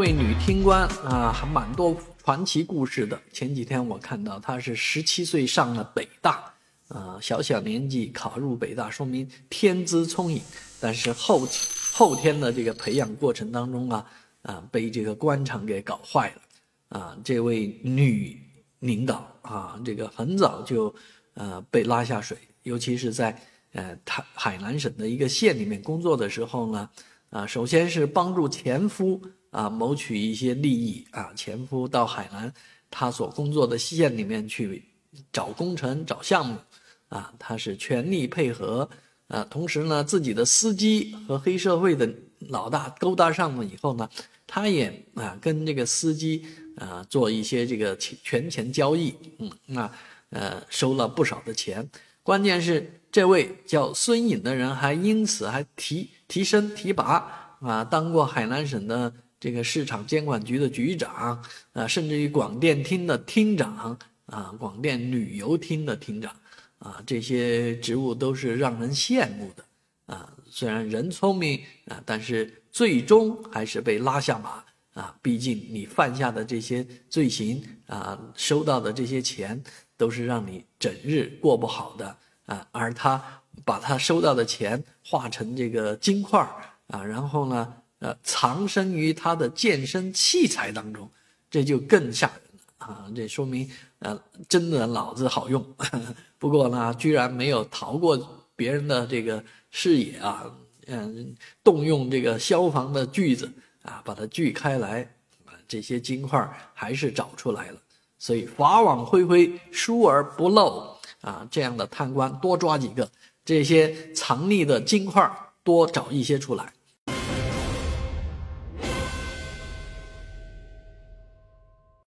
位女听官啊，还蛮多传奇故事的。前几天我看到她是十七岁上了北大，啊，小小年纪考入北大，说明天资聪颖。但是后后天的这个培养过程当中啊，啊，被这个官场给搞坏了。啊，这位女领导啊，这个很早就呃被拉下水，尤其是在呃台海南省的一个县里面工作的时候呢，啊，首先是帮助前夫。啊，谋取一些利益啊！前夫到海南，他所工作的县里面去找工程、找项目，啊，他是全力配合啊。同时呢，自己的司机和黑社会的老大勾搭上了以后呢，他也啊跟这个司机啊做一些这个权钱交易，嗯，那呃收了不少的钱。关键是这位叫孙颖的人还因此还提提升提拔啊，当过海南省的。这个市场监管局的局长啊，甚至于广电厅的厅长啊，广电旅游厅的厅长啊，这些职务都是让人羡慕的啊。虽然人聪明啊，但是最终还是被拉下马啊。毕竟你犯下的这些罪行啊，收到的这些钱都是让你整日过不好的啊。而他把他收到的钱化成这个金块啊，然后呢？呃，藏身于他的健身器材当中，这就更吓人了啊！这说明呃，真的脑子好用。不过呢，居然没有逃过别人的这个视野啊！嗯，动用这个消防的锯子啊，把它锯开来啊，这些金块还是找出来了。所以法网恢恢，疏而不漏啊！这样的贪官多抓几个，这些藏匿的金块多找一些出来。